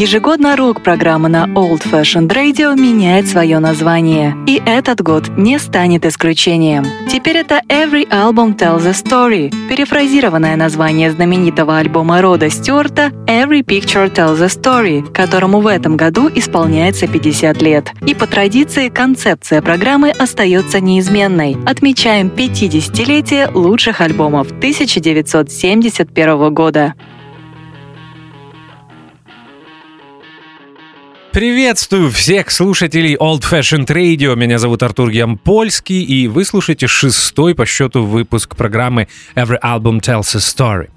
Ежегодно рок-программа на Old Fashioned Radio меняет свое название, и этот год не станет исключением. Теперь это Every Album Tells a Story, перефразированное название знаменитого альбома Рода Стюарта Every Picture Tells a Story, которому в этом году исполняется 50 лет. И по традиции концепция программы остается неизменной. Отмечаем 50-летие лучших альбомов 1971 года. Приветствую всех слушателей Old Fashioned Radio. Меня зовут Артур Ямпольский, и вы слушаете шестой по счету выпуск программы Every Album Tells a Story.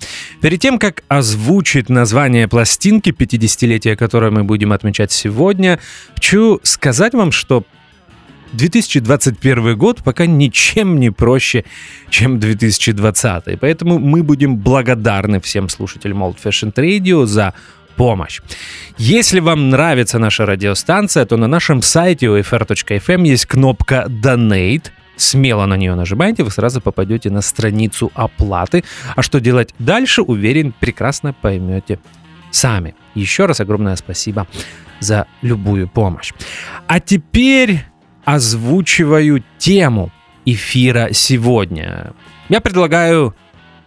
Перед тем, как озвучить название пластинки, 50-летия которое мы будем отмечать сегодня, хочу сказать вам, что 2021 год пока ничем не проще, чем 2020. Поэтому мы будем благодарны всем слушателям Old Fashioned Radio за помощь. Если вам нравится наша радиостанция, то на нашем сайте ufr.fm есть кнопка Donate. Смело на нее нажимаете, вы сразу попадете на страницу оплаты. А что делать дальше, уверен, прекрасно поймете сами. Еще раз огромное спасибо за любую помощь. А теперь озвучиваю тему эфира сегодня. Я предлагаю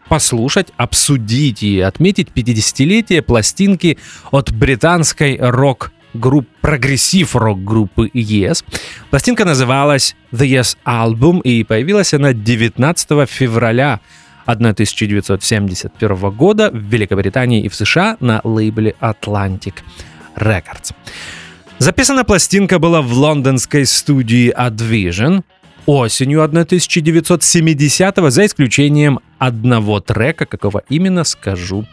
послушать, обсудить и отметить 50-летие пластинки от британской рок групп прогрессив рок-группы Yes. Пластинка называлась The Yes Album и появилась она 19 февраля 1971 года в Великобритании и в США на лейбле Atlantic Records. Записана пластинка была в лондонской студии Advision осенью 1970 за исключением одного трека, какого именно скажу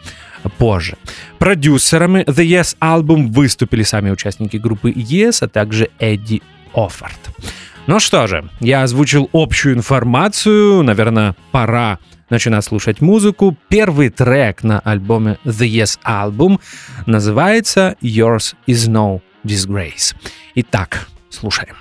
позже. Продюсерами The Yes Album выступили сами участники группы Yes, а также Эдди Оффорд. Ну что же, я озвучил общую информацию, наверное, пора начинать слушать музыку. Первый трек на альбоме The Yes Album называется Yours is No Disgrace. Итак, слушаем.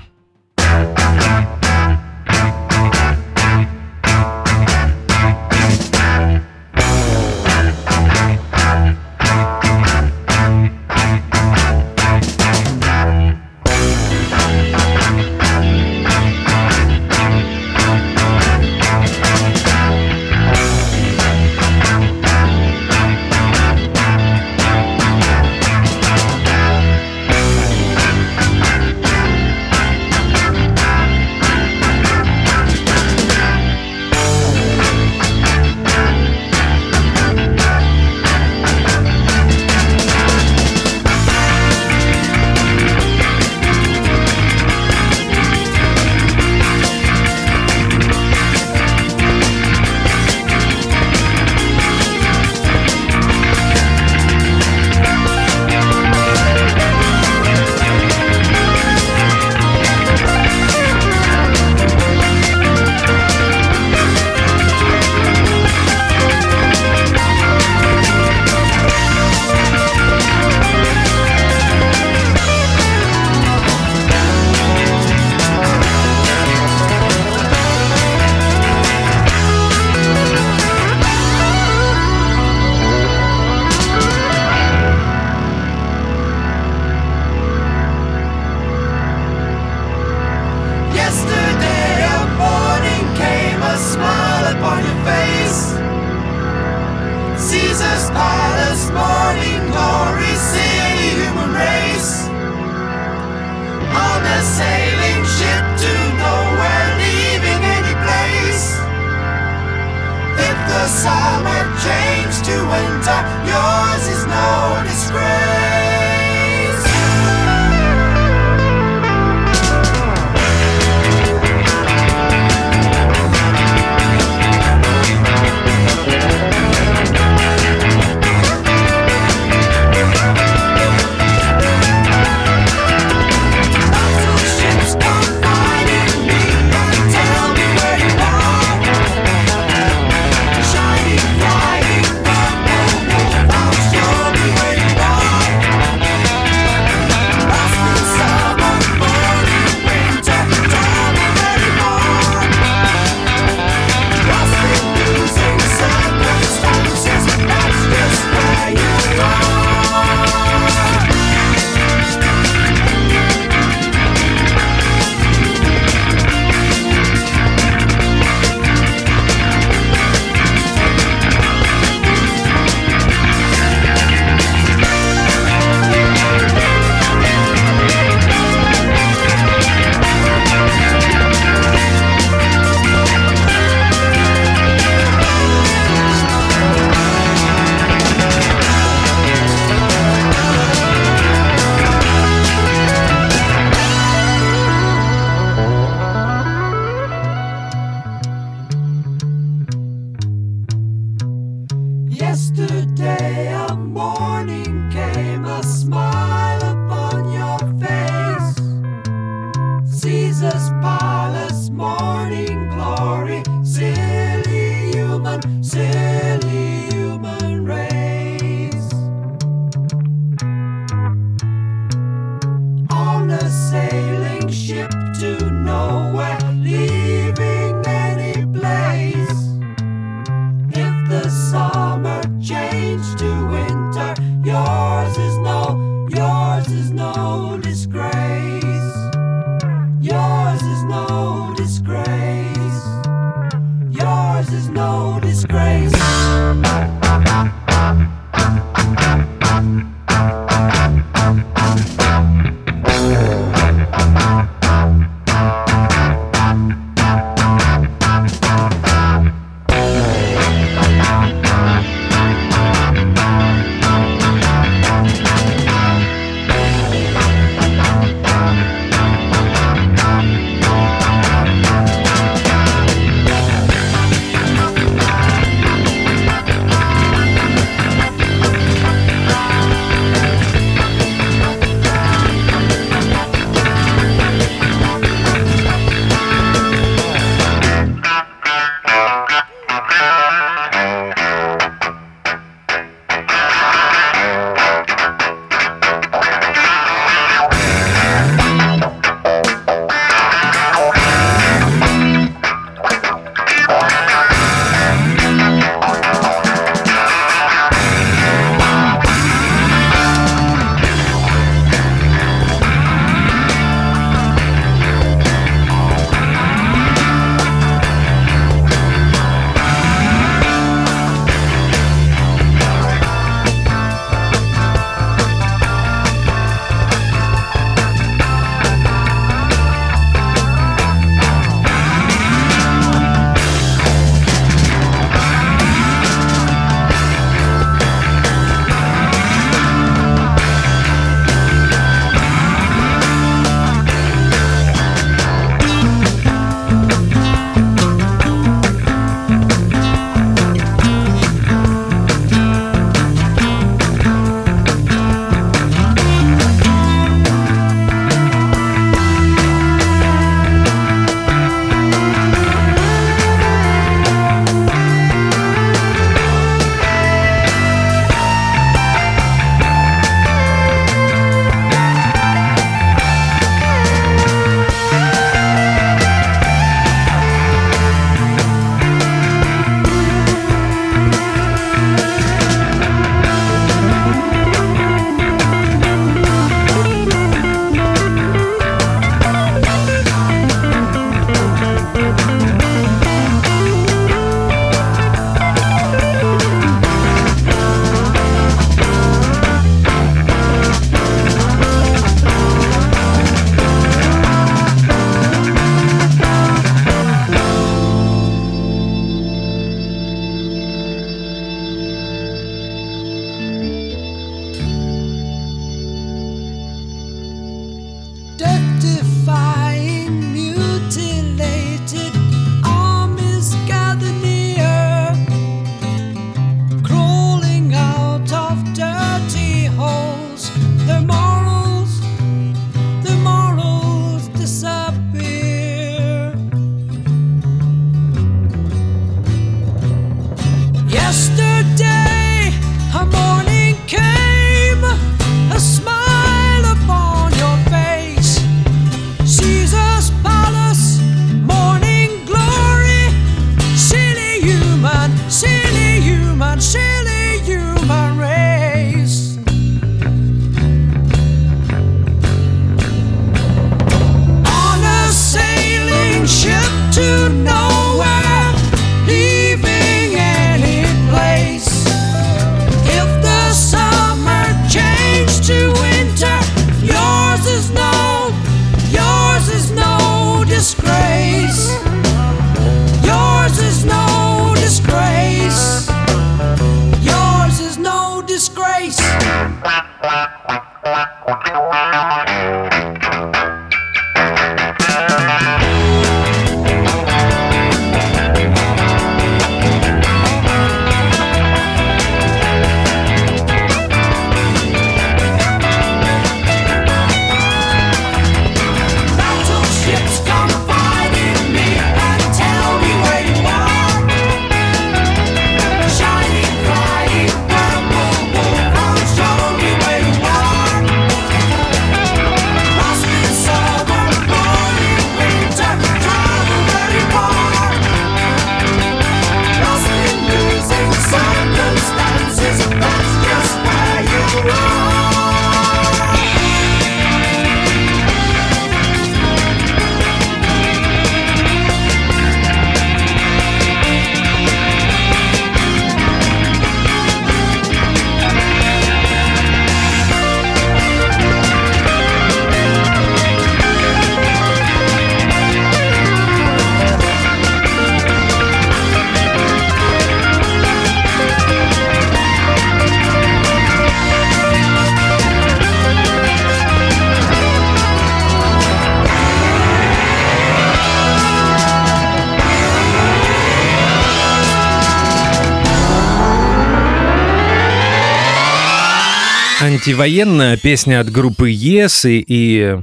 Антивоенная песня от группы Yes и, и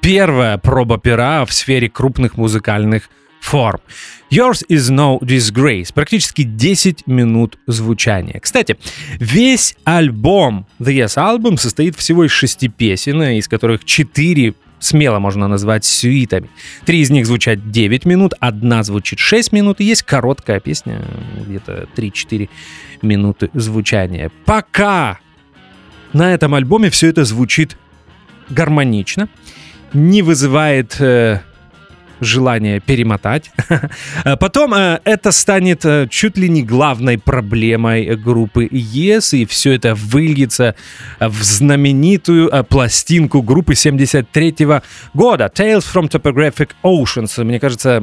первая проба пера в сфере крупных музыкальных форм. Yours is no disgrace. Практически 10 минут звучания. Кстати, весь альбом The Yes Album состоит всего из шести песен, из которых 4 смело можно назвать сюитами. Три из них звучат 9 минут, одна звучит 6 минут, и есть короткая песня, где-то 3-4 минуты звучания. Пока на этом альбоме все это звучит гармонично, не вызывает э, желание перемотать. Потом э, это станет э, чуть ли не главной проблемой группы Yes, и все это выльется в знаменитую э, пластинку группы 73 года Tales from Topographic Oceans. Мне кажется,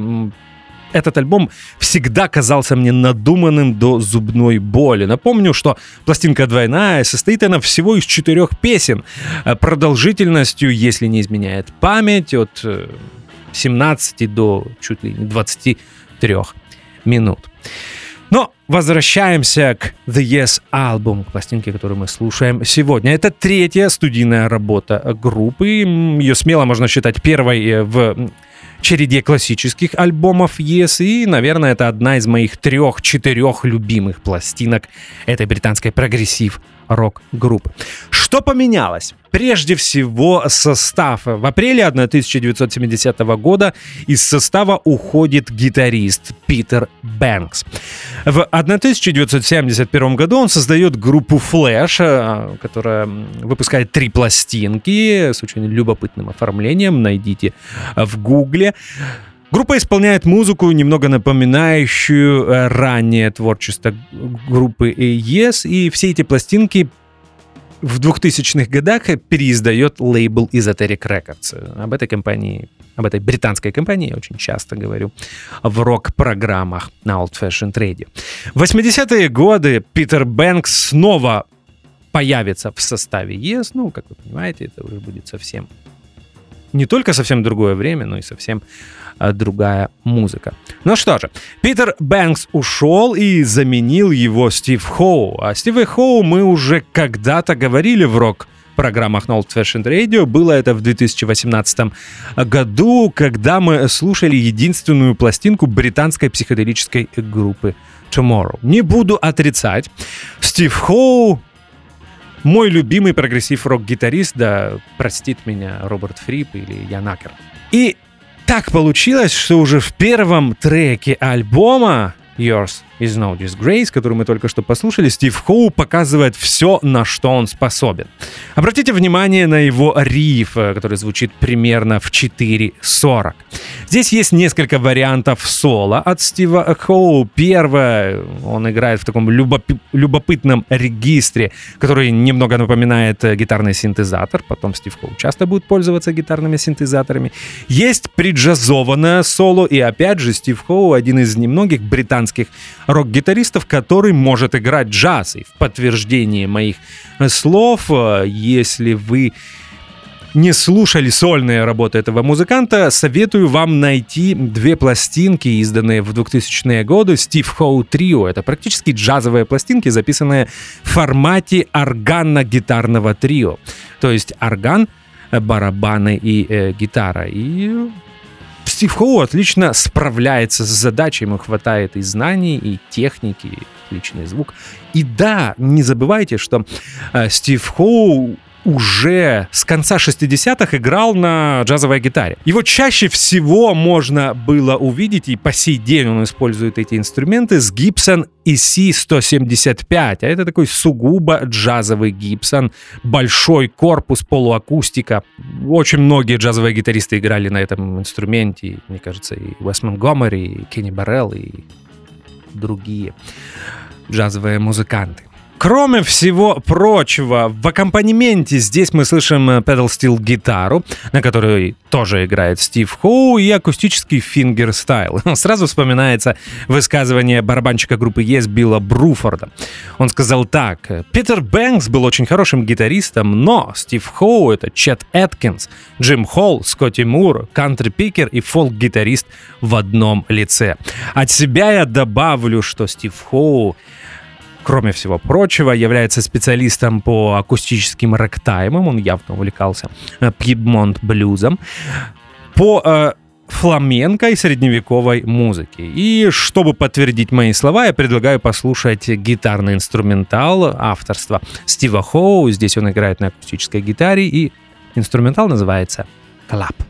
этот альбом всегда казался мне надуманным до зубной боли. Напомню, что пластинка двойная, состоит она всего из четырех песен, э, продолжительностью, если не изменяет память, от э, 17 до чуть ли не 23 минут. Но возвращаемся к The Yes Album, к пластинке, которую мы слушаем сегодня. Это третья студийная работа группы. Ее смело можно считать первой э, в череде классических альбомов Yes. И, наверное, это одна из моих трех-четырех любимых пластинок этой британской прогрессив рок-группы. Что поменялось? Прежде всего состав. В апреле 1970 года из состава уходит гитарист Питер Бэнкс. В 1971 году он создает группу Flash, э, которая выпускает три пластинки с очень любопытным оформлением. Найдите в гугле. Группа исполняет музыку, немного напоминающую э, раннее творчество группы Yes, и все эти пластинки в 2000-х годах переиздает лейбл Esoteric Records. Об этой компании, об этой британской компании я очень часто говорю в рок-программах на Old Fashioned Radio. В 80-е годы Питер Бэнкс снова появится в составе Yes. Ну, как вы понимаете, это уже будет совсем не только совсем другое время, но и совсем другая музыка. Ну что же, Питер Бэнкс ушел и заменил его Стив Хоу. О Стиве Хоу мы уже когда-то говорили в рок программах на Old Fashioned Radio. Было это в 2018 году, когда мы слушали единственную пластинку британской психоделической группы Tomorrow. Не буду отрицать, Стив Хоу мой любимый прогрессив-рок-гитарист, да простит меня Роберт Фрип или Ян Аккерман. И так получилось, что уже в первом треке альбома Yours is no disgrace, который мы только что послушали, Стив Хоу показывает все, на что он способен. Обратите внимание на его риф, э, который звучит примерно в 4.40. Здесь есть несколько вариантов соло от Стива Хоу. Первое, он играет в таком любопи- любопытном регистре, который немного напоминает э, гитарный синтезатор. Потом Стив Хоу часто будет пользоваться гитарными синтезаторами. Есть приджазованное соло, и опять же Стив Хоу один из немногих британских рок-гитаристов, который может играть джаз. И в подтверждение моих э, слов, э, если вы не слушали сольные работы этого музыканта, советую вам найти две пластинки, изданные в 2000-е годы, Стив Хоу Трио. Это практически джазовые пластинки, записанные в формате органно-гитарного трио. То есть орган, барабаны и э, гитара. И Стив Хоу отлично справляется с задачей, ему хватает и знаний, и техники, и отличный звук. И да, не забывайте, что э, Стив Хоу уже с конца 60-х играл на джазовой гитаре. Его чаще всего можно было увидеть, и по сей день он использует эти инструменты с Gibson EC-175, а это такой сугубо джазовый Gibson, большой корпус, полуакустика. Очень многие джазовые гитаристы играли на этом инструменте, мне кажется, и Уэс Монгомери, и Кенни Баррелл, и другие джазовые музыканты. Кроме всего прочего, в аккомпанементе здесь мы слышим э, pedal steel гитару, на которой тоже играет Стив Хоу, и акустический фингер-стайл. Сразу вспоминается высказывание барабанщика группы Yes Билла Бруфорда. Он сказал так. «Питер Бэнкс был очень хорошим гитаристом, но Стив Хоу — это Чет Эткинс, Джим Холл, Скотти Мур, кантри-пикер и фолк-гитарист в одном лице. От себя я добавлю, что Стив Хоу кроме всего прочего, является специалистом по акустическим рэктаймам, он явно увлекался э, пьедмонт-блюзом, по э, фламенко и средневековой музыки. И чтобы подтвердить мои слова, я предлагаю послушать гитарный инструментал авторства Стива Хоу. Здесь он играет на акустической гитаре, и инструментал называется «Клап».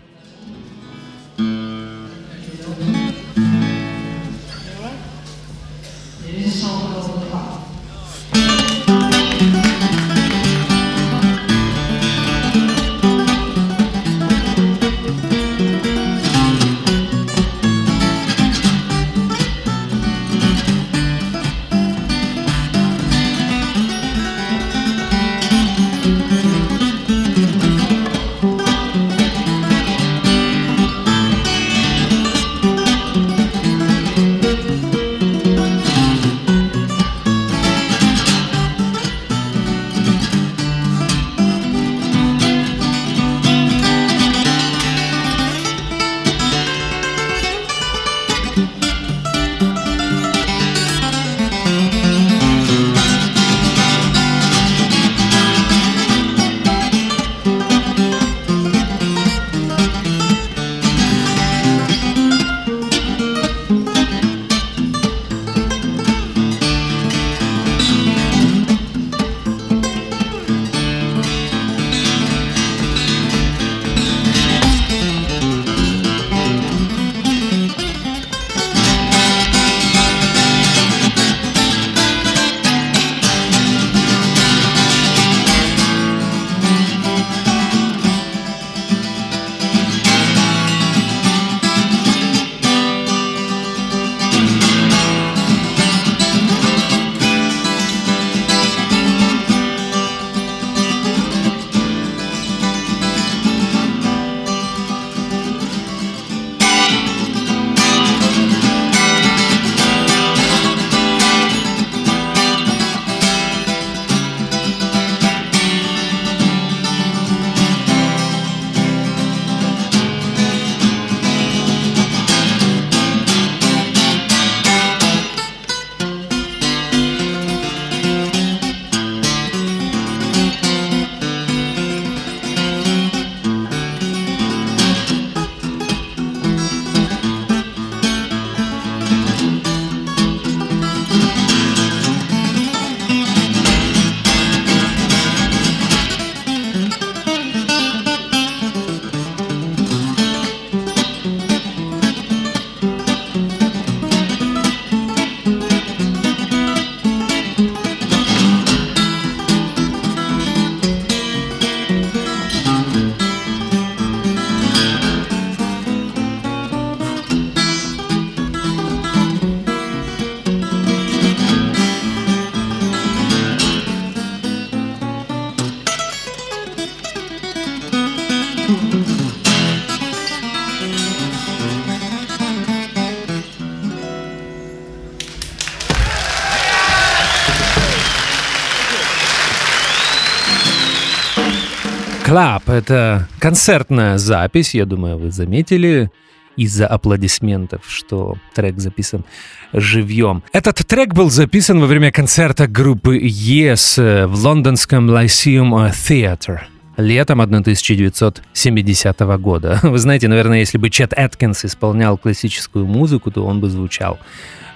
Club — это концертная запись, я думаю, вы заметили из-за аплодисментов, что трек записан живьем. Этот трек был записан во время концерта группы Yes в лондонском Lyceum Theatre летом 1970 года. Вы знаете, наверное, если бы Чет Эткинс исполнял классическую музыку, то он бы звучал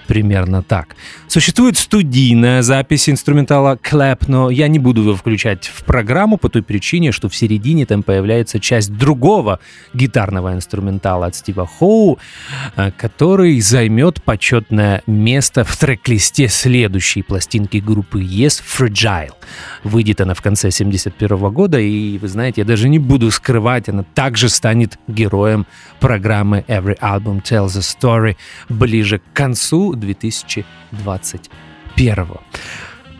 примерно так. Существует студийная запись инструментала Clap, но я не буду его включать в программу по той причине, что в середине там появляется часть другого гитарного инструментала от Стива Хоу, э, который займет почетное место в трек-листе следующей пластинки группы Yes Fragile. Выйдет она в конце 71 года, и вы знаете, я даже не буду скрывать, она также станет героем программы Every Album Tells a Story ближе к концу 2021.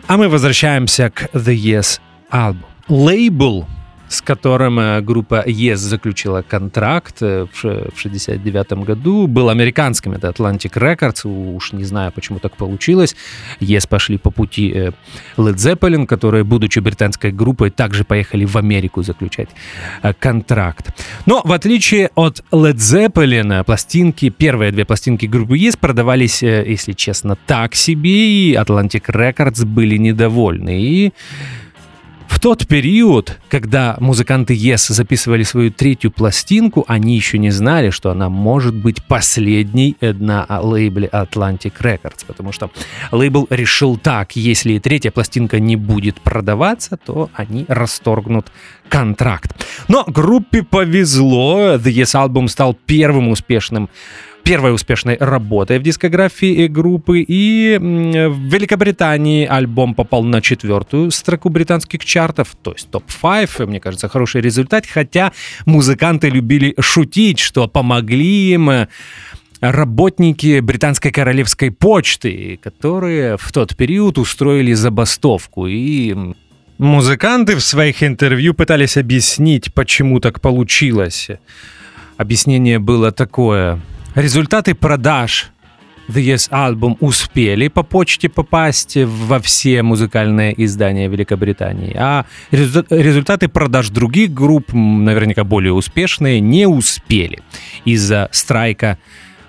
А мы возвращаемся к The Yes Album. Лейбл с которым э, группа Yes заключила контракт э, в 1969 году, был американским, это Atlantic Records, уж не знаю, почему так получилось. Yes пошли по пути э, Led Zeppelin, которые, будучи британской группой, также поехали в Америку заключать контракт. Но в отличие от Led Zeppelin, пластинки, первые две пластинки группы Yes продавались, если честно, так себе, и Atlantic Records были недовольны. И в тот период, когда музыканты Yes записывали свою третью пластинку, они еще не знали, что она может быть последней на лейбле Atlantic Records, потому что лейбл решил так, если третья пластинка не будет продаваться, то они расторгнут контракт. Но группе повезло, The Yes Album стал первым успешным первой успешной работой в дискографии группы, и в Великобритании альбом попал на четвертую строку британских чартов, то есть топ-5, мне кажется, хороший результат, хотя музыканты любили шутить, что помогли им э, работники британской королевской почты, которые в тот период устроили забастовку. И музыканты в своих интервью пытались объяснить, почему так получилось. Объяснение было такое. Результаты продаж The Yes Album успели по почте попасть во все музыкальные издания Великобритании, а результаты продаж других групп, наверняка более успешные, не успели из-за страйка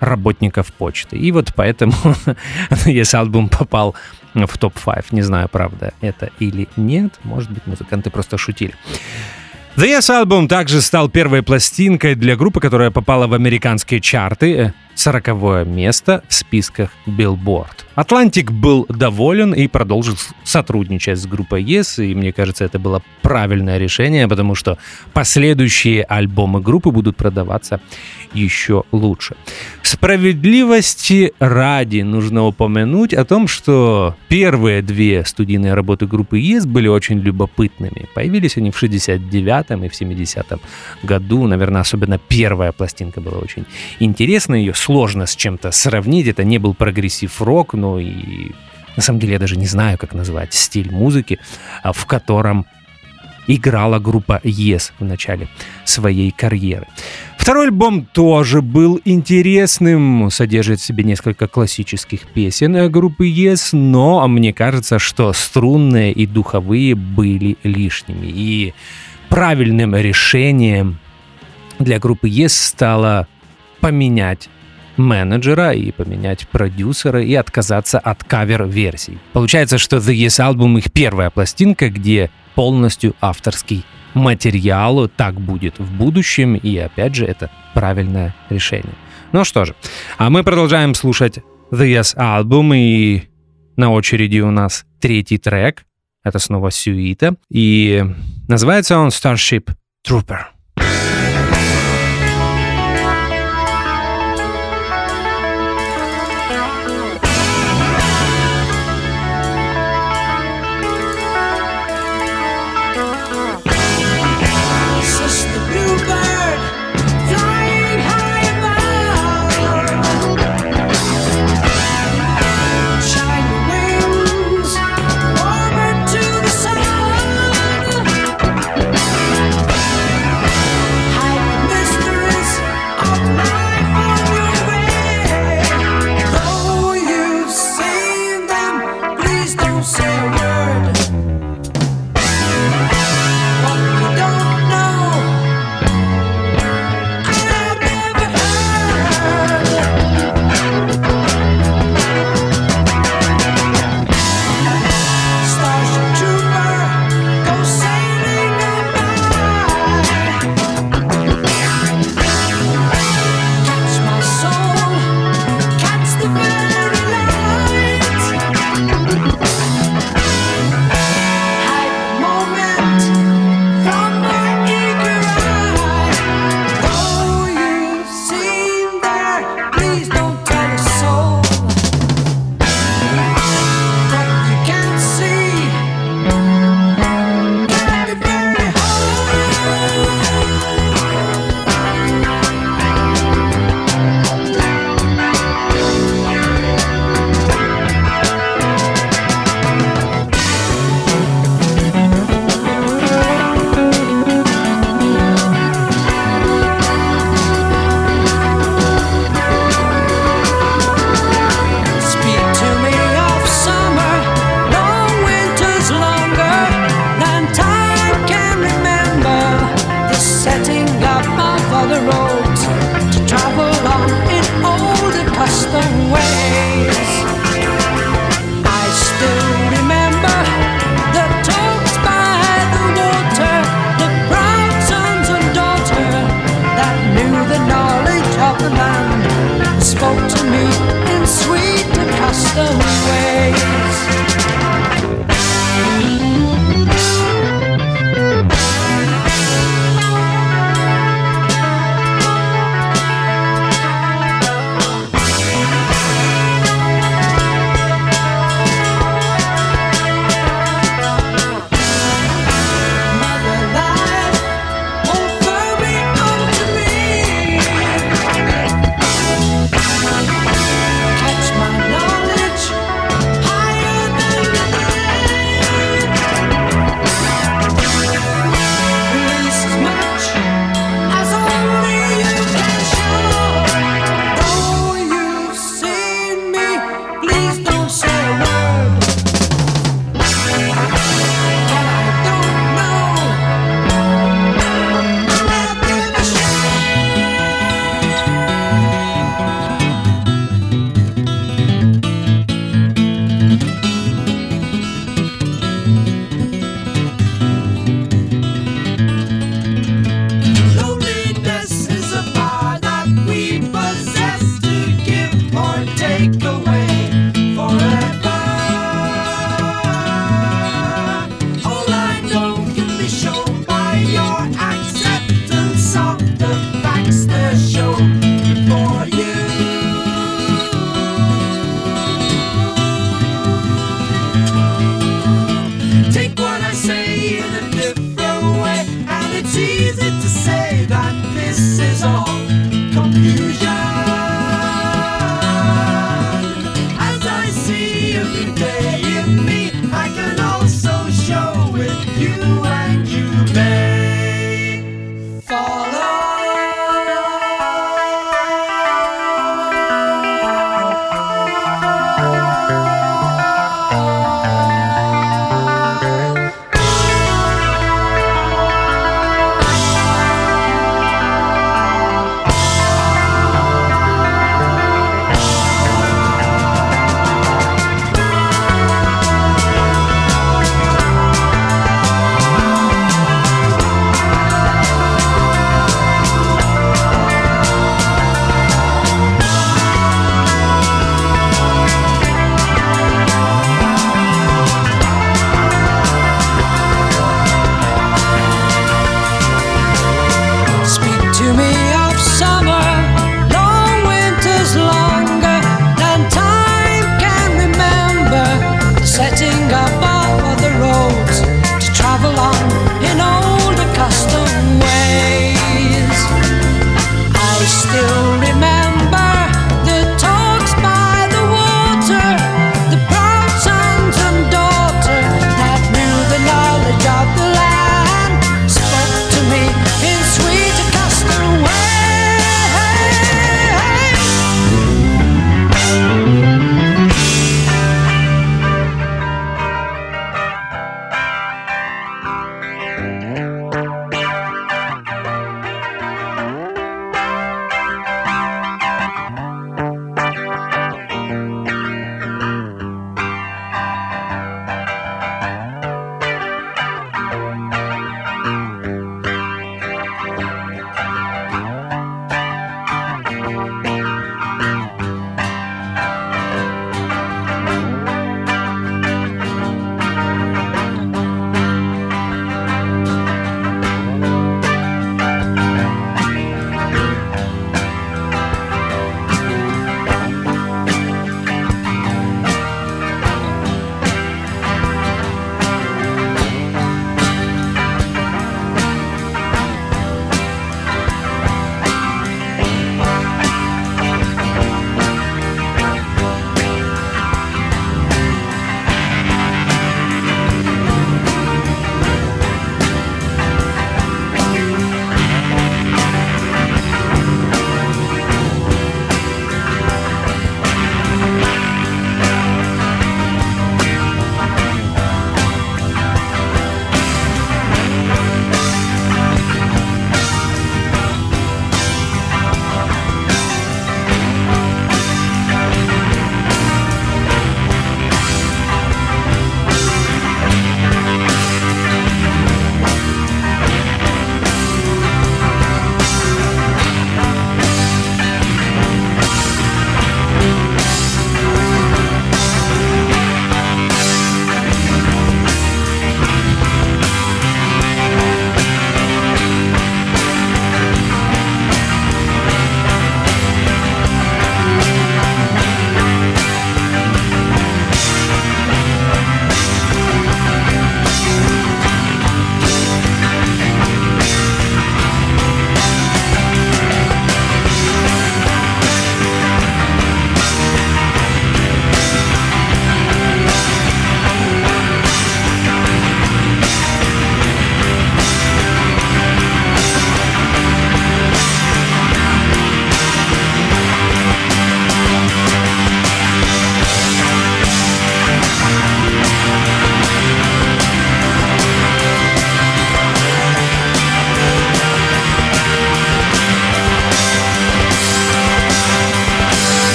работников почты. И вот поэтому Yes Album попал в топ-5. Не знаю, правда это или нет. Может быть, музыканты просто шутили. The Yes Album также стал первой пластинкой для группы, которая попала в американские чарты 40 место в списках Billboard. Атлантик был доволен и продолжил сотрудничать с группой Yes, и мне кажется, это было правильное решение, потому что последующие альбомы группы будут продаваться еще лучше. Справедливости ради нужно упомянуть о том, что первые две студийные работы группы Yes были очень любопытными. Появились они в 69-м и в 70-м году. Наверное, особенно первая пластинка была очень интересная. Ее сложно с чем-то сравнить. Это не был прогрессив-рок, но и на самом деле я даже не знаю, как назвать стиль музыки, а, в котором играла группа Yes в начале своей карьеры. Второй альбом тоже был интересным, содержит в себе несколько классических песен группы Yes, но мне кажется, что струнные и духовые были лишними. И правильным решением для группы Yes стало поменять менеджера и поменять продюсера и отказаться от кавер-версий. Получается, что The Yes Album их первая пластинка, где полностью авторский материал. Так будет в будущем, и опять же, это правильное решение. Ну что же, а мы продолжаем слушать The Yes Album, и на очереди у нас третий трек. Это снова сюита, и называется он Starship Trooper.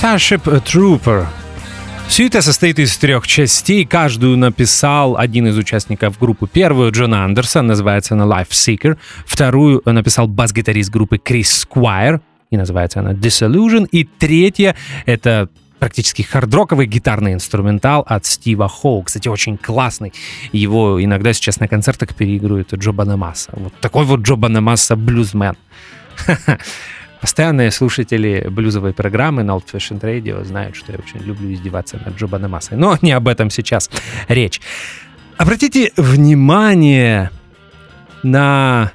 Starship Trooper. Все это состоит из трех частей. Каждую написал один из участников группы. Первую Джон Андерсон, называется она Life Seeker. Вторую написал бас-гитарист группы Крис Сквайр, и называется она Disillusion. И третья — это практически хардроковый гитарный инструментал от Стива Хоу. Кстати, очень классный. Его иногда сейчас на концертах переигрывают Джо Банамаса. Вот такой вот Джо Банамаса блюзмен. Постоянные слушатели блюзовой программы на Old Fashioned Radio знают, что я очень люблю издеваться над Джо Банамасой. Но не об этом сейчас речь. Обратите внимание на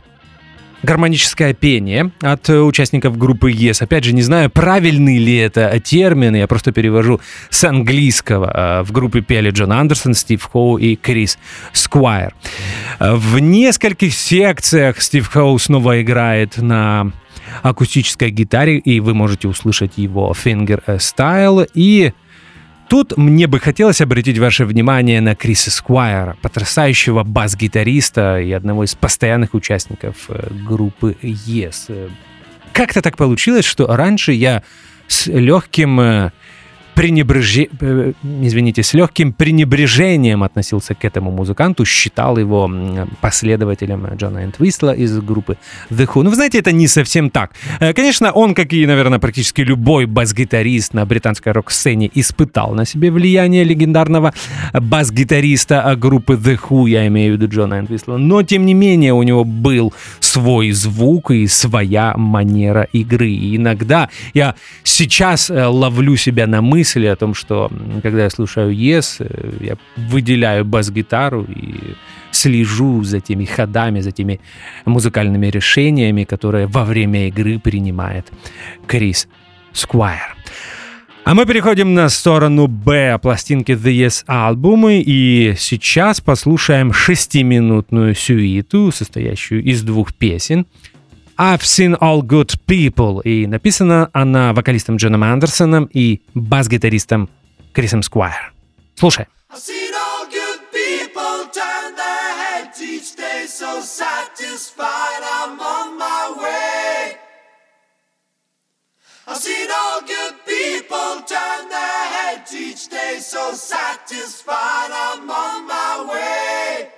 гармоническое пение от участников группы Yes. Опять же, не знаю, правильный ли это термин, я просто перевожу с английского. Э, В группе пели Джон Андерсон, Стив Хоу и Крис Сквайр. Э, В нескольких секциях Стив Хоу снова играет на акустической гитаре, и вы можете услышать его finger style. И Тут мне бы хотелось обратить ваше внимание на Криса Сквайра, потрясающего бас-гитариста и одного из постоянных участников э, группы Yes. Э, Как-то так получилось, что раньше я с легким пренебреже- э, извините, с легким пренебрежением относился к этому музыканту, считал его последователем Джона Энтвистла из группы The Who. Ну, вы знаете, это не совсем так. Э, Конечно, он, как и, наверное, практически любой бас-гитарист на британской рок-сцене, испытал на себе влияние легендарного бас-гитариста группы The Who, я имею в виду Джона Энтвистла. Но, тем не менее, у него был свой звук и своя манера игры. И иногда я сейчас э, ловлю себя на мысли о том, что когда я слушаю Yes, э, я выделяю бас-гитару и слежу за теми ходами, за теми музыкальными решениями, которые во время игры принимает Крис Сквайр. А мы переходим на сторону Б пластинки The Yes альбомы, и сейчас послушаем шестиминутную сюиту, состоящую из двух песен. I've seen all good people, и написана она вокалистом Джоном Андерсоном и бас-гитаристом Крисом Сквайр. Слушай. So satisfied I'm on my way. I've seen all good people turn their heads each day, so satisfied I'm on my way.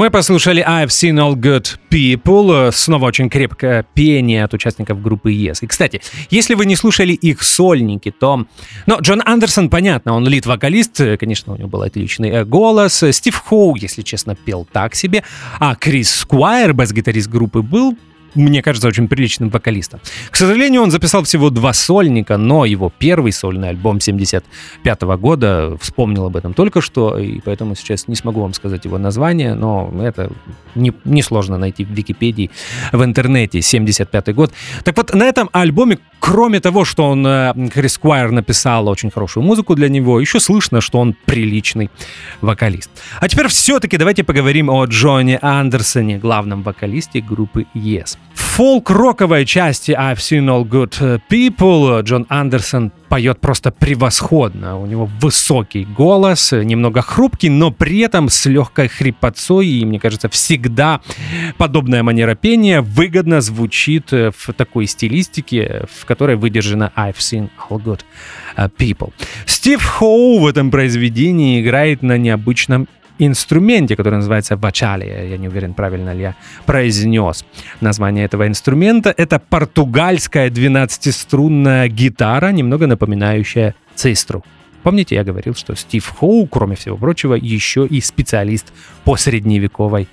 Мы послушали I've Seen All Good People. Снова очень крепкое пение от участников группы Yes. И, кстати, если вы не слушали их сольники, то... Ну, Джон Андерсон, понятно, он лид-вокалист, конечно, у него был отличный э, голос. Стив Хоу, если честно, пел так себе. А Крис Сквайр, бас-гитарист группы, был мне кажется, очень приличным вокалистом. К сожалению, он записал всего два сольника, но его первый сольный альбом 75 года, вспомнил об этом только что, и поэтому сейчас не смогу вам сказать его название, но это не- несложно найти в Википедии, в интернете, 75 год. Так вот, на этом альбоме, кроме того, что он, э, Крис Сквайр написал очень хорошую музыку для него, еще слышно, что он приличный вокалист. А теперь все-таки давайте поговорим о Джоне Андерсоне, главном вокалисте группы Yes. Фолк-роковой части I've Seen All Good People Джон Андерсон поет просто превосходно. У него высокий голос, немного хрупкий, но при этом с легкой хрипотцой. И, мне кажется, всегда подобная манера пения выгодно звучит в такой стилистике, в которой выдержана I've Seen All Good People. Стив Хоу в этом произведении играет на необычном инструменте, который называется вачалия. Я не уверен, правильно ли я произнес название этого инструмента. Это португальская 12-струнная гитара, немного напоминающая цистру. Помните, я говорил, что Стив Хоу, кроме всего прочего, еще и специалист по средневековой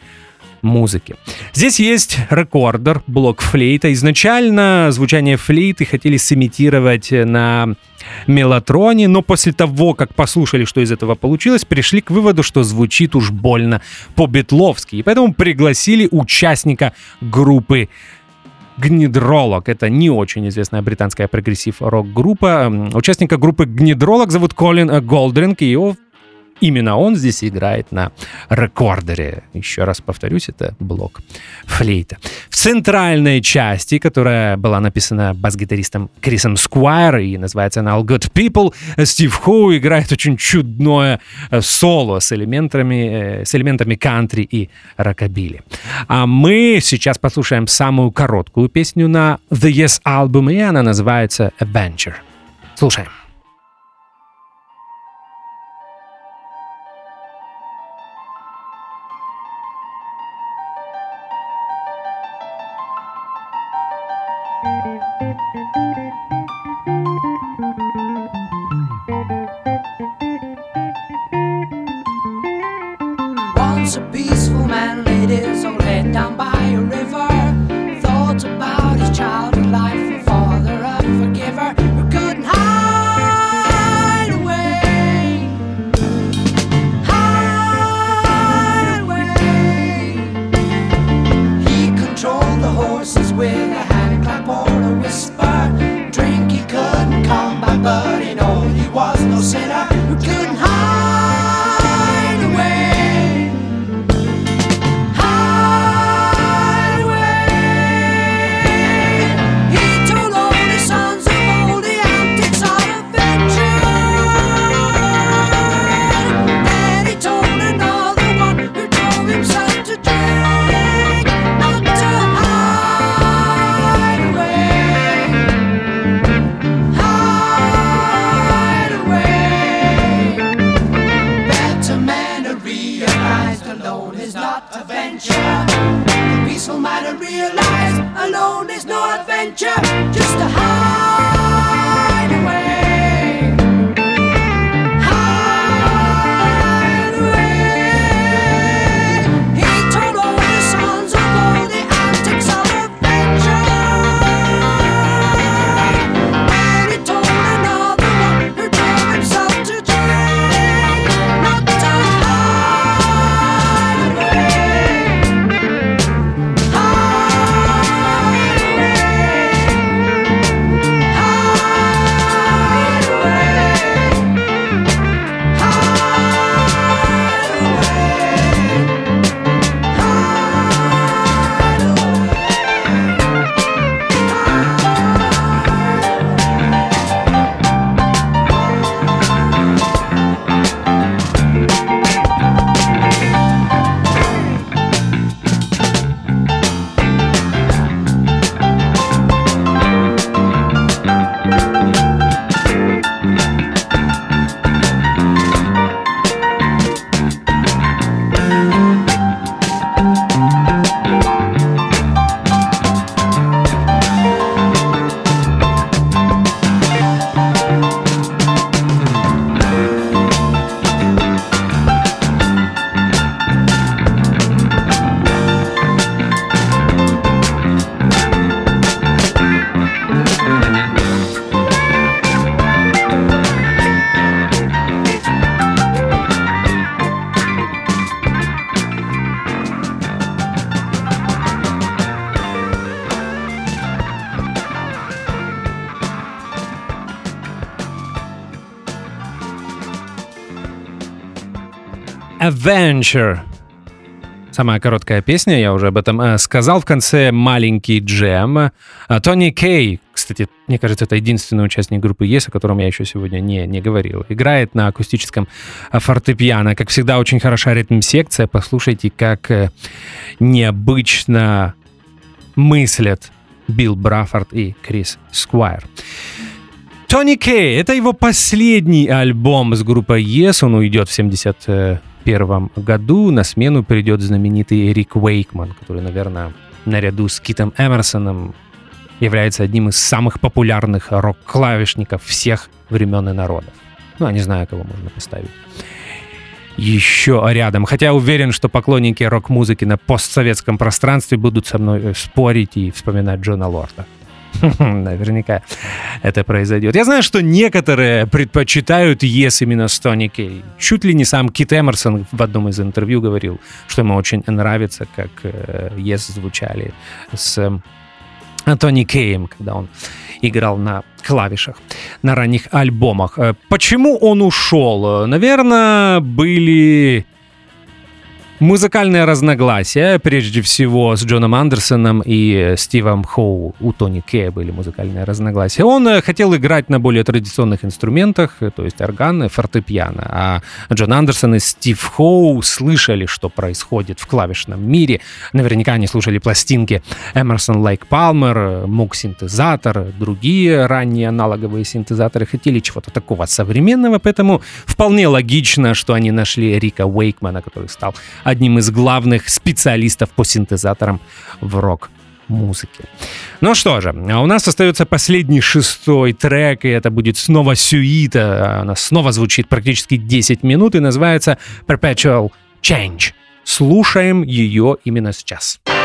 музыке. Здесь есть рекордер, блок флейта. Изначально звучание флейты хотели сымитировать на мелатроне, но после того, как послушали, что из этого получилось, пришли к выводу, что звучит уж больно по-бетловски. И поэтому пригласили участника группы Гнидролог. Это не очень известная британская прогрессив-рок-группа. Участника группы Гнидролог зовут Колин Голдринг, и его Именно он здесь играет на рекордере. Еще раз повторюсь, это блок флейта. В центральной части, которая была написана бас-гитаристом Крисом Сквайр и называется она All Good People, Стив Хоу играет очень чудное э, соло с элементами, э, с элементами кантри и рокобили. А мы сейчас послушаем самую короткую песню на The Yes Album, и она называется Adventure. Слушаем. Adventure. Самая короткая песня, я уже об этом э, сказал. В конце маленький джем. Э, Тони Кей, кстати, мне кажется, это единственный участник группы Yes, о котором я еще сегодня не, не говорил. Играет на акустическом э, фортепиано. Как всегда, очень хороша ритм-секция. Послушайте, как необычно мыслят Билл Браффорд и Крис Сквайр. Тони Кей, это его последний альбом с группой Yes, он уйдет в 71 году, на смену придет знаменитый Рик Уэйкман, который, наверное, наряду с Китом Эмерсоном является одним из самых популярных рок-клавишников всех времен и народов. Ну, я не знаю, кого можно поставить еще рядом. Хотя уверен, что поклонники рок-музыки на постсоветском пространстве будут со мной э, спорить и вспоминать Джона Лорда. Наверняка это произойдет. Я знаю, что некоторые предпочитают Yes именно с Тони Кей. Чуть ли не сам Кит Эмерсон в одном из интервью говорил, что ему очень нравится, как э, Yes звучали с э, Тони Кейм, когда он играл на клавишах на ранних альбомах. Э, Почему он ушел? Наверное, были музыкальные разногласия, прежде всего с Джоном Андерсоном и Стивом Хоу. У Тони Кея были музыкальные разногласия. Он э, хотел играть на более традиционных инструментах, э, то есть орган, и фортепиано. А Джон Андерсон и Стив Хоу слышали, что происходит в клавишном мире. Наверняка они слушали пластинки Эмерсон Лейк Палмер, Мук синтезатор, другие ранние аналоговые синтезаторы. Хотели чего-то такого современного, поэтому вполне логично, что они нашли Рика Уэйкмана, который стал одним из главных специалистов по синтезаторам в рок музыке. Ну что же, а у нас остается последний шестой трек, и это будет снова сюита. Она снова звучит практически 10 минут и называется Perpetual Change. Слушаем ее именно сейчас. I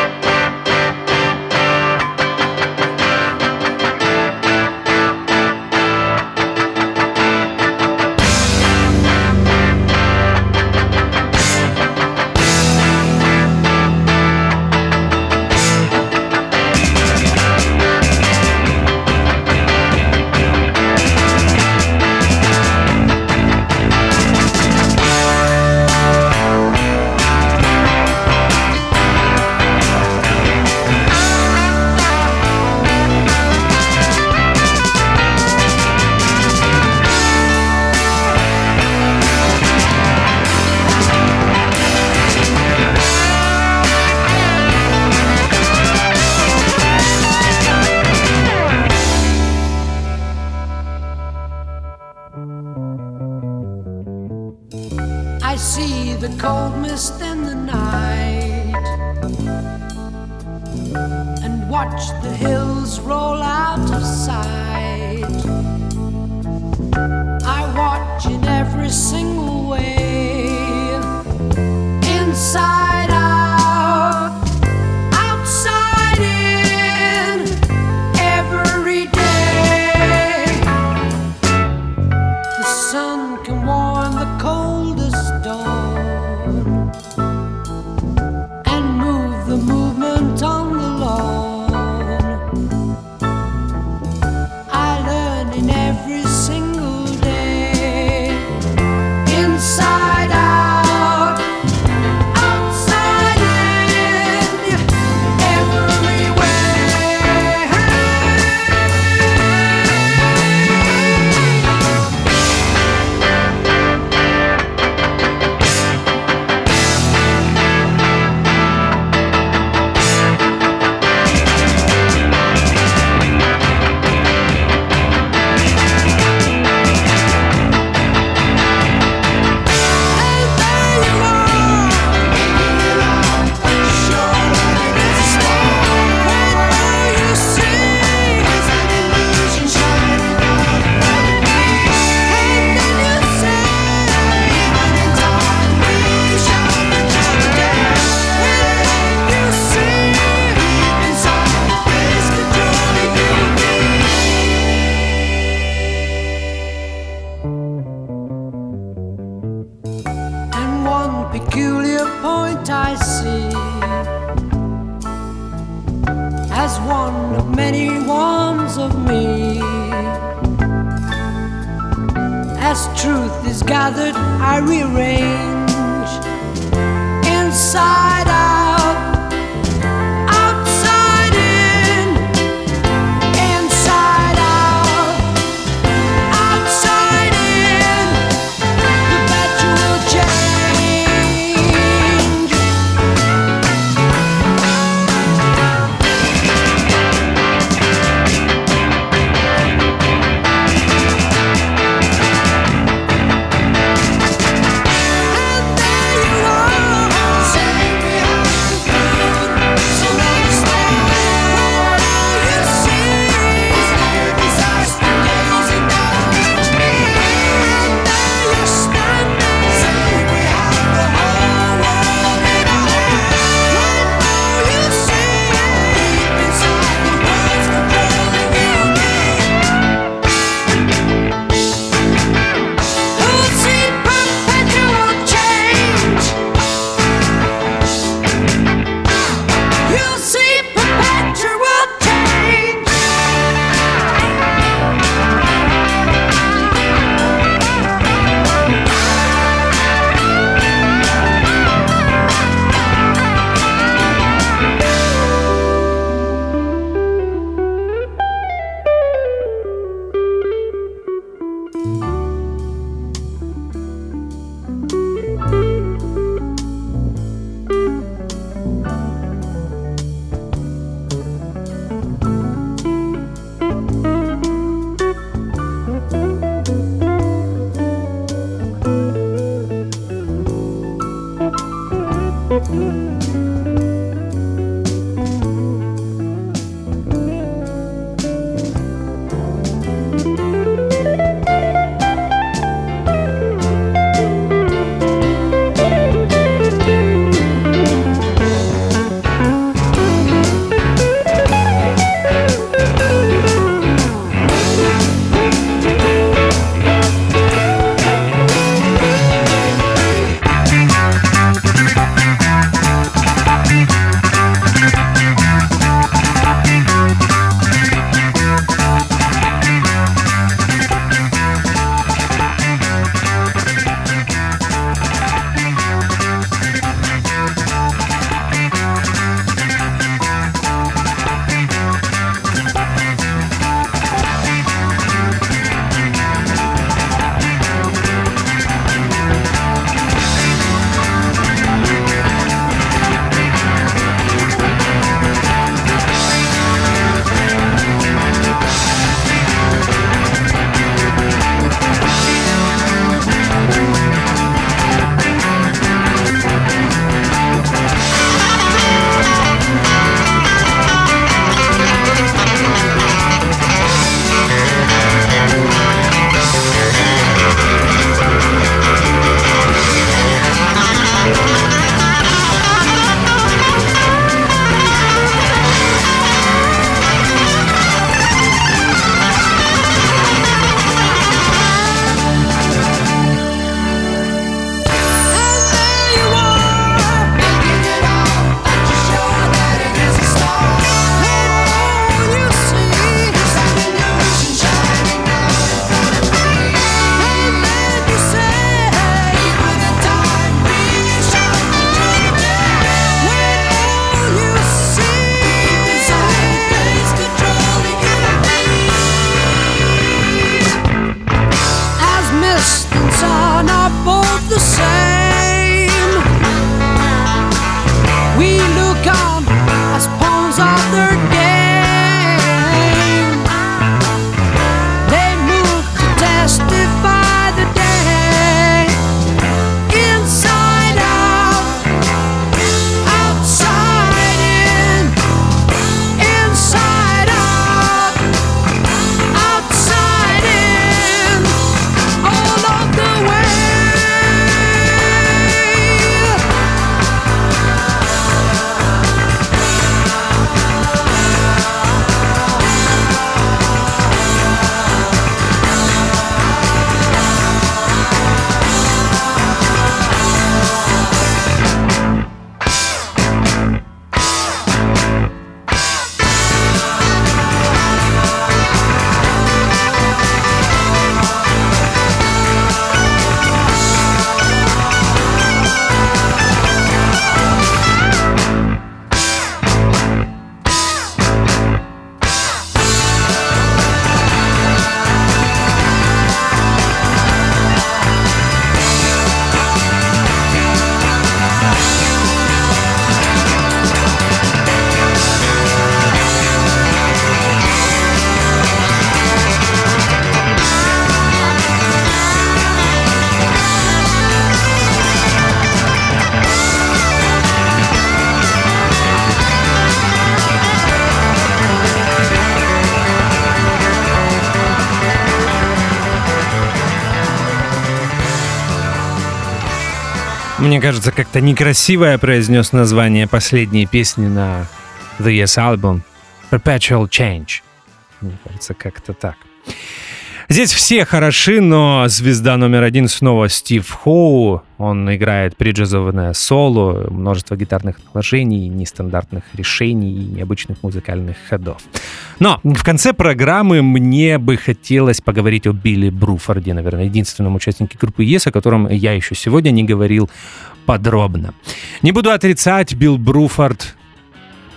кажется, как-то некрасиво я произнес название последней песни на The Yes Album. Perpetual Change. Мне кажется, как-то так. Здесь все хороши, но звезда номер один снова Стив Хоу. Он играет приджазованное соло, множество гитарных наложений, нестандартных решений и необычных музыкальных ходов. Но в конце программы мне бы хотелось поговорить о Билли Бруфорде, наверное, единственном участнике группы ЕС, о котором я еще сегодня не говорил подробно. Не буду отрицать, Билл Бруфорд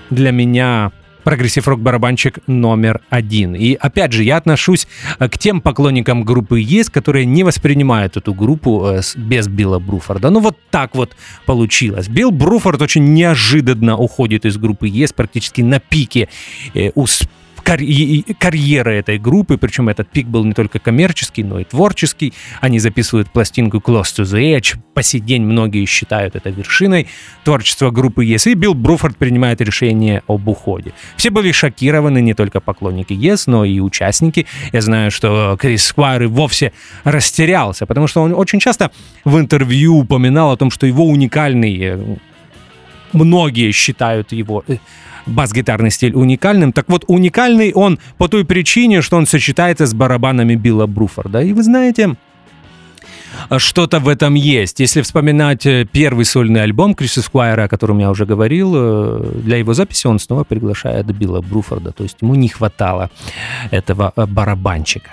для меня прогрессив-рок-барабанщик номер один. И опять же, я отношусь э, к тем поклонникам группы Yes, которые не воспринимают эту группу э, без Билла Бруфорда. Ну вот так вот получилось. Билл Бруфорд очень неожиданно уходит из группы Yes практически на пике э, усп- карь- карьеры этой группы, причем этот пик был не только коммерческий, но и творческий. Они записывают пластинку Close to the Edge. По сей день многие считают это вершиной творчества группы Yes. И Билл Бруфорд принимает решение об уходе. Все были шокированы, не только поклонники Yes, но и участники. Я знаю, что Крис Сквайр и вовсе растерялся, потому что он очень часто в интервью упоминал о том, что его уникальный э, многие считают его э, бас-гитарный стиль уникальным. Так вот, уникальный он по той причине, что он сочетается с барабанами Билла Бруфорда. И вы знаете, что-то в этом есть. Если вспоминать э, первый сольный альбом Криса Сквайра, о котором я уже говорил, э, для его записи он снова приглашает Билла Бруфорда. То есть ему не хватало этого э, барабанщика.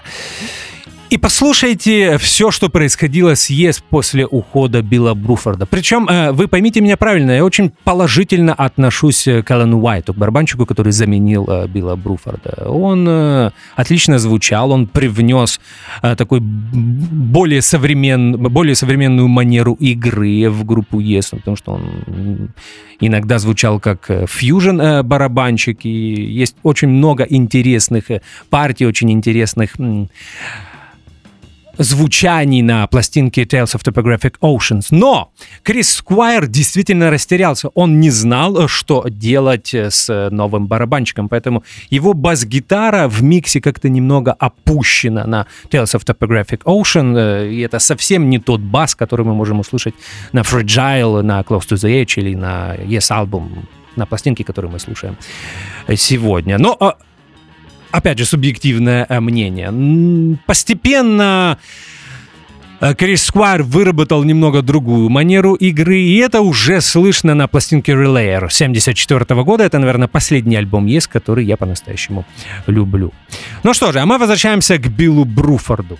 И послушайте все, что происходило с ЕС после ухода Билла Бруфорда. Причем, э, вы поймите меня правильно, я очень положительно отношусь э, к Алану Уайту, к барабанщику, который заменил э, Билла Бруфорда. Он отлично звучал, он привнес такой более, современ, более современную манеру игры в группу ЕС, потому что он иногда звучал как фьюжн барабанщик, и есть очень много интересных партий, очень интересных звучаний на пластинке Tales of Topographic Oceans. Но Крис Сквайр действительно растерялся. Он не знал, что делать с новым барабанщиком, поэтому его бас-гитара в миксе как-то немного опущена на Tales of Topographic Ocean, э, и это совсем не тот бас, который мы можем услышать на Fragile, на Close to the Edge или на Yes Album, на пластинке, которую мы слушаем сегодня. Но а, опять же, субъективное э, мнение. Постепенно э, Крис Сквайр выработал немного другую манеру игры, и это уже слышно на пластинке Relayer 74 года. Это, наверное, последний альбом есть, который я по-настоящему люблю. Ну что же, а мы возвращаемся к Биллу Бруфорду.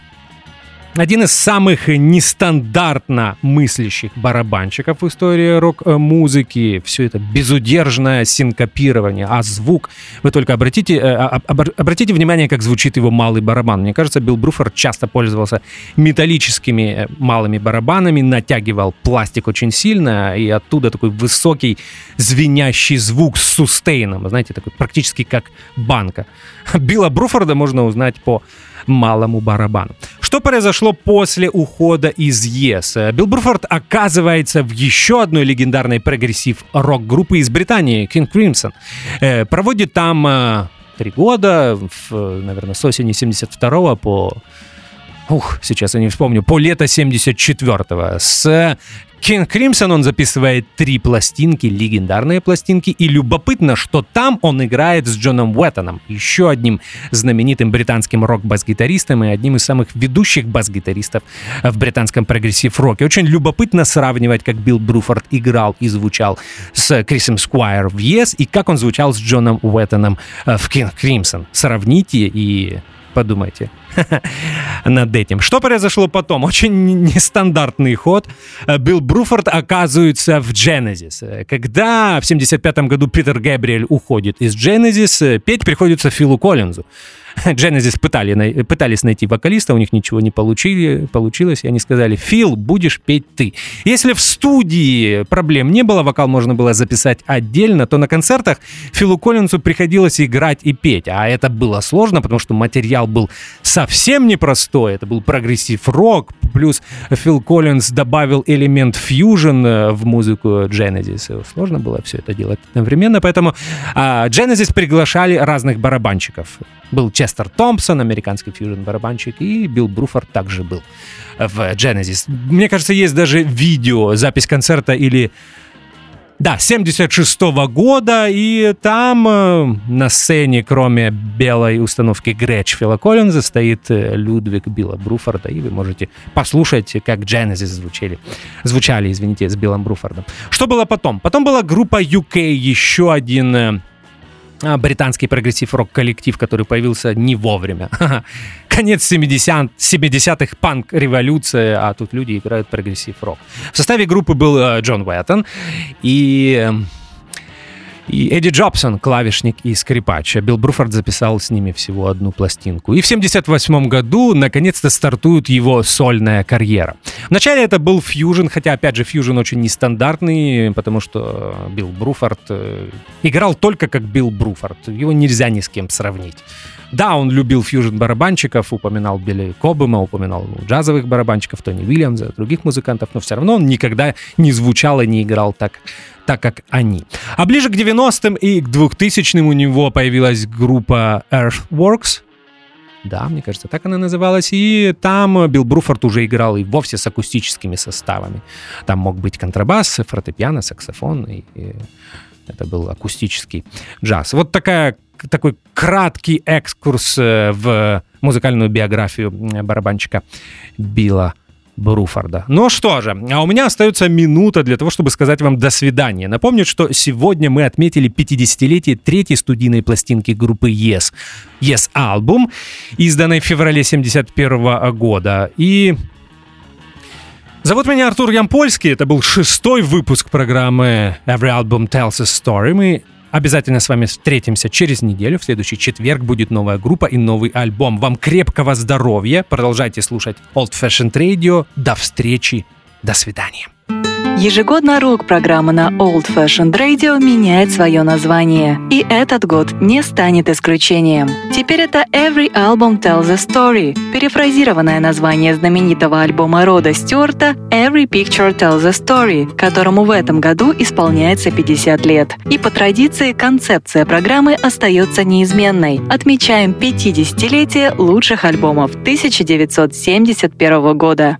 Один из самых нестандартно мыслящих барабанщиков в истории рок-музыки. Все это безудержное синкопирование, а звук... Вы только обратите, э, а- об- обратите внимание, как звучит его малый барабан. Мне кажется, Билл Бруфорд часто пользовался металлическими э, малыми барабанами, натягивал пластик очень сильно, и оттуда такой высокий звенящий звук с сустейном, знаете, такой практически как банка. Билла Бруфорда можно узнать по малому барабану. Что произошло после ухода из ЕС? Билл Бруфорд оказывается в еще одной легендарной прогрессив-рок-группы из Британии, King Crimson. Э, Проводит там э, три года, в, наверное, с осени 72 по Ух, сейчас я не вспомню. По лето 74-го. С King Crimson он записывает три пластинки, легендарные пластинки, и любопытно, что там он играет с Джоном Уэттоном, еще одним знаменитым британским рок-бас-гитаристом и одним из самых ведущих бас-гитаристов в британском прогрессив-роке. Очень любопытно сравнивать, как Билл Бруфорд играл и звучал с Крисом Сквайр в Yes, и как он звучал с Джоном Уэттоном э, в King Crimson. Сравните и подумайте над этим. Что произошло потом? Очень нестандартный ход. Э, Билл Бруфорд оказывается в Genesis. Э, Когда в 75 году Питер Гэбриэль уходит из Genesis, э, петь приходится Филу Коллинзу. Genesis пытали, пытались найти вокалиста, у них ничего не получили, получилось, и они сказали, Фил, будешь петь ты. Если в студии проблем не было, вокал можно было записать отдельно, то на концертах Филу Коллинзу приходилось играть и петь, а это было сложно, потому что материал был совсем непростой. Это был прогрессив-рок, плюс Фил Коллинз добавил элемент фьюжн э, в музыку Genesis. Сложно было все это делать одновременно, поэтому а, Genesis приглашали разных барабанщиков. Был Честер Томпсон, американский фьюжн-барабанщик, и Билл Бруфорд также был в Genesis. Мне кажется, есть даже видео, запись концерта или да, 76 года, и там э, на сцене, кроме белой установки Грэч Фила Коллинза, стоит э, Людвиг Билла Бруфорда, и вы можете послушать, как Genesis звучали, звучали, извините, с Биллом Бруфордом. Что было потом? Потом была группа UK, еще один э, британский прогрессив-рок-коллектив, который появился не вовремя. Конец 70 70-х, панк-революция, а тут люди играют прогрессив-рок. В составе группы был э, Джон Уэттон и... и Эдди Джобсон, клавишник и скрипач. А Билл Бруфорд записал с ними всего одну пластинку. И в 78 году наконец-то стартует его сольная карьера. Вначале это был фьюжн, хотя, опять же, фьюжн очень нестандартный, потому что Билл Бруфорд э, играл только как Билл Бруфорд. Его нельзя ни с кем сравнить. Да, он любил фьюжн барабанщиков, упоминал Билли Кобыма, упоминал джазовых барабанщиков, Тони Уильямса, других музыкантов, но все равно он никогда не звучал и не играл так, так как они. А ближе к 90-м и к 2000-м у него появилась группа Earthworks, да, мне кажется, так она называлась. И там Билл Бруфорд уже играл и вовсе с акустическими составами. Там мог быть контрабас, фортепиано, саксофон. И, и это был акустический джаз. Вот такая, такой краткий экскурс э, в музыкальную биографию барабанщика Билла Бруфорда. Ну что же, а у меня остается минута для того, чтобы сказать вам до свидания. Напомню, что сегодня мы отметили 50-летие третьей студийной пластинки группы Yes. Yes Album, изданной в феврале 71 года. И Зовут меня Артур Ямпольский. Это был шестой выпуск программы Every Album Tells a Story. Мы обязательно с вами встретимся через неделю. В следующий четверг будет новая группа и новый альбом. Вам крепкого здоровья. Продолжайте слушать Old Fashioned Radio. До встречи. До свидания. Ежегодно рок-программа на Old Fashioned Radio меняет свое название. И этот год не станет исключением. Теперь это Every Album Tells a Story, перефразированное название знаменитого альбома Рода Стюарта Every Picture Tells a Story, которому в этом году исполняется 50 лет. И по традиции концепция программы остается неизменной. Отмечаем 50-летие лучших альбомов 1971 года.